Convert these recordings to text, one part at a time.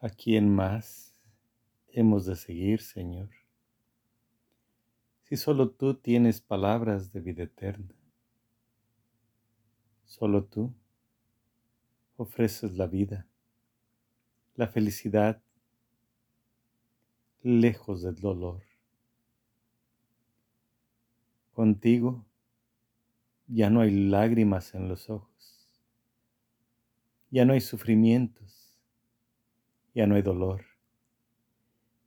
¿A quién más hemos de seguir, Señor? Si solo tú tienes palabras de vida eterna, solo tú ofreces la vida, la felicidad, lejos del dolor. Contigo ya no hay lágrimas en los ojos, ya no hay sufrimientos, ya no hay dolor,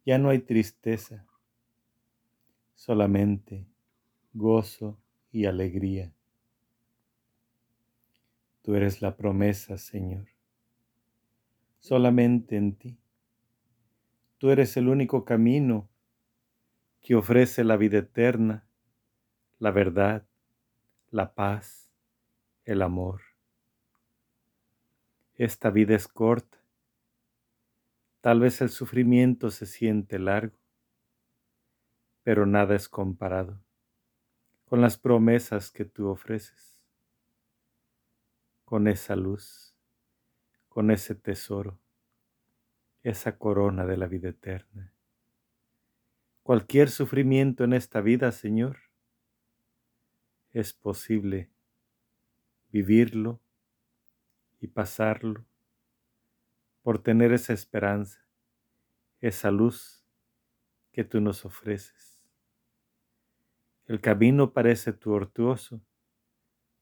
ya no hay tristeza, solamente gozo y alegría. Tú eres la promesa, Señor, solamente en ti. Tú eres el único camino que ofrece la vida eterna, la verdad, la paz, el amor. Esta vida es corta Tal vez el sufrimiento se siente largo, pero nada es comparado con las promesas que tú ofreces, con esa luz, con ese tesoro, esa corona de la vida eterna. Cualquier sufrimiento en esta vida, Señor, es posible vivirlo y pasarlo por tener esa esperanza, esa luz que tú nos ofreces. El camino parece tortuoso,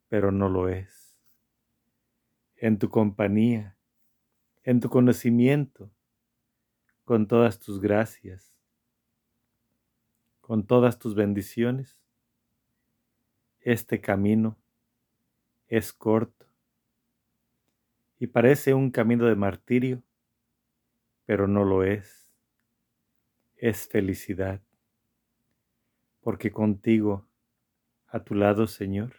pero no lo es. En tu compañía, en tu conocimiento, con todas tus gracias, con todas tus bendiciones, este camino es corto y parece un camino de martirio, pero no lo es. Es felicidad, porque contigo, a tu lado, Señor,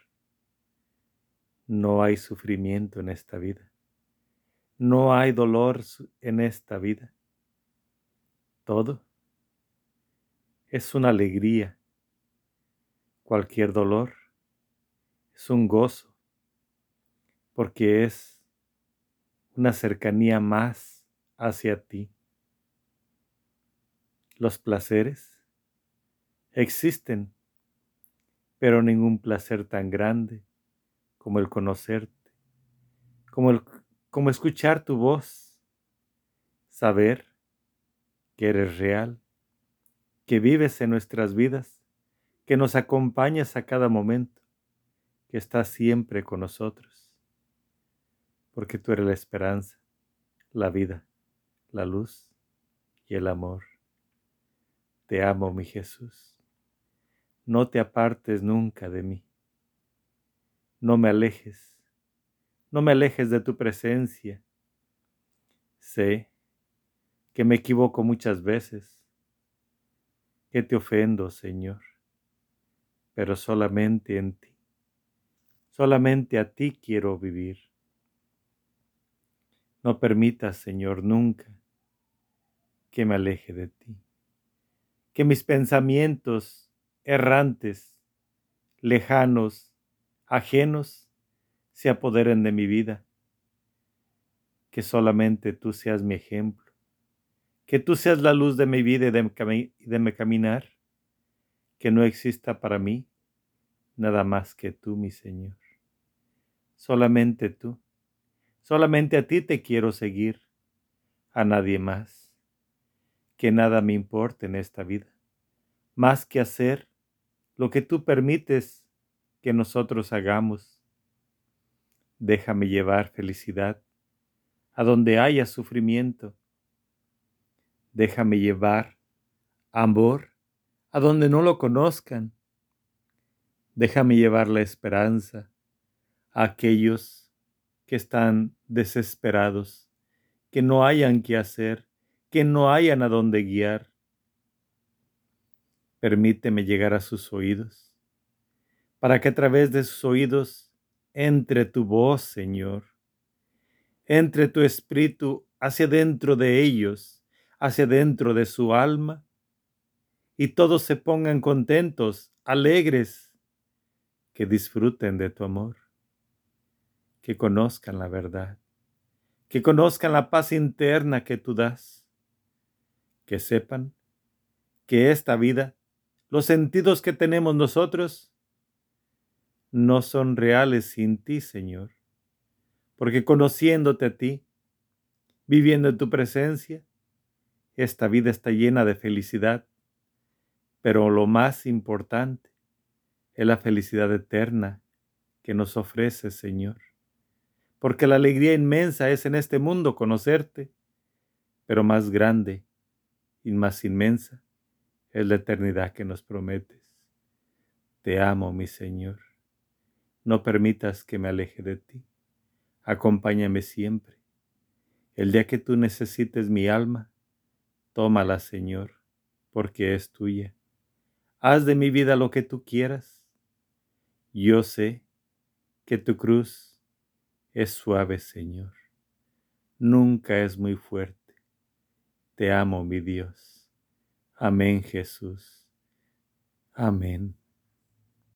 no hay sufrimiento en esta vida, no hay dolor en esta vida. Todo es una alegría. Cualquier dolor es un gozo, porque es una cercanía más hacia ti. Los placeres existen, pero ningún placer tan grande como el conocerte, como, el, como escuchar tu voz, saber que eres real, que vives en nuestras vidas, que nos acompañas a cada momento, que estás siempre con nosotros porque tú eres la esperanza, la vida, la luz y el amor. Te amo, mi Jesús. No te apartes nunca de mí. No me alejes, no me alejes de tu presencia. Sé que me equivoco muchas veces, que te ofendo, Señor, pero solamente en ti, solamente a ti quiero vivir. No permitas, Señor, nunca que me aleje de ti, que mis pensamientos errantes, lejanos, ajenos, se apoderen de mi vida, que solamente tú seas mi ejemplo, que tú seas la luz de mi vida y de, de mi caminar, que no exista para mí nada más que tú, mi Señor, solamente tú Solamente a ti te quiero seguir, a nadie más. Que nada me importe en esta vida, más que hacer lo que tú permites que nosotros hagamos. Déjame llevar felicidad a donde haya sufrimiento. Déjame llevar amor a donde no lo conozcan. Déjame llevar la esperanza a aquellos que están desesperados, que no hayan qué hacer, que no hayan a dónde guiar. Permíteme llegar a sus oídos, para que a través de sus oídos entre tu voz, Señor, entre tu espíritu hacia dentro de ellos, hacia dentro de su alma, y todos se pongan contentos, alegres, que disfruten de tu amor que conozcan la verdad, que conozcan la paz interna que tú das, que sepan que esta vida, los sentidos que tenemos nosotros, no son reales sin ti, Señor, porque conociéndote a ti, viviendo en tu presencia, esta vida está llena de felicidad, pero lo más importante es la felicidad eterna que nos ofrece, Señor. Porque la alegría inmensa es en este mundo conocerte, pero más grande y más inmensa es la eternidad que nos prometes. Te amo, mi Señor. No permitas que me aleje de ti. Acompáñame siempre. El día que tú necesites mi alma, tómala, Señor, porque es tuya. Haz de mi vida lo que tú quieras. Yo sé que tu cruz es suave, Señor. Nunca es muy fuerte. Te amo, mi Dios. Amén, Jesús. Amén.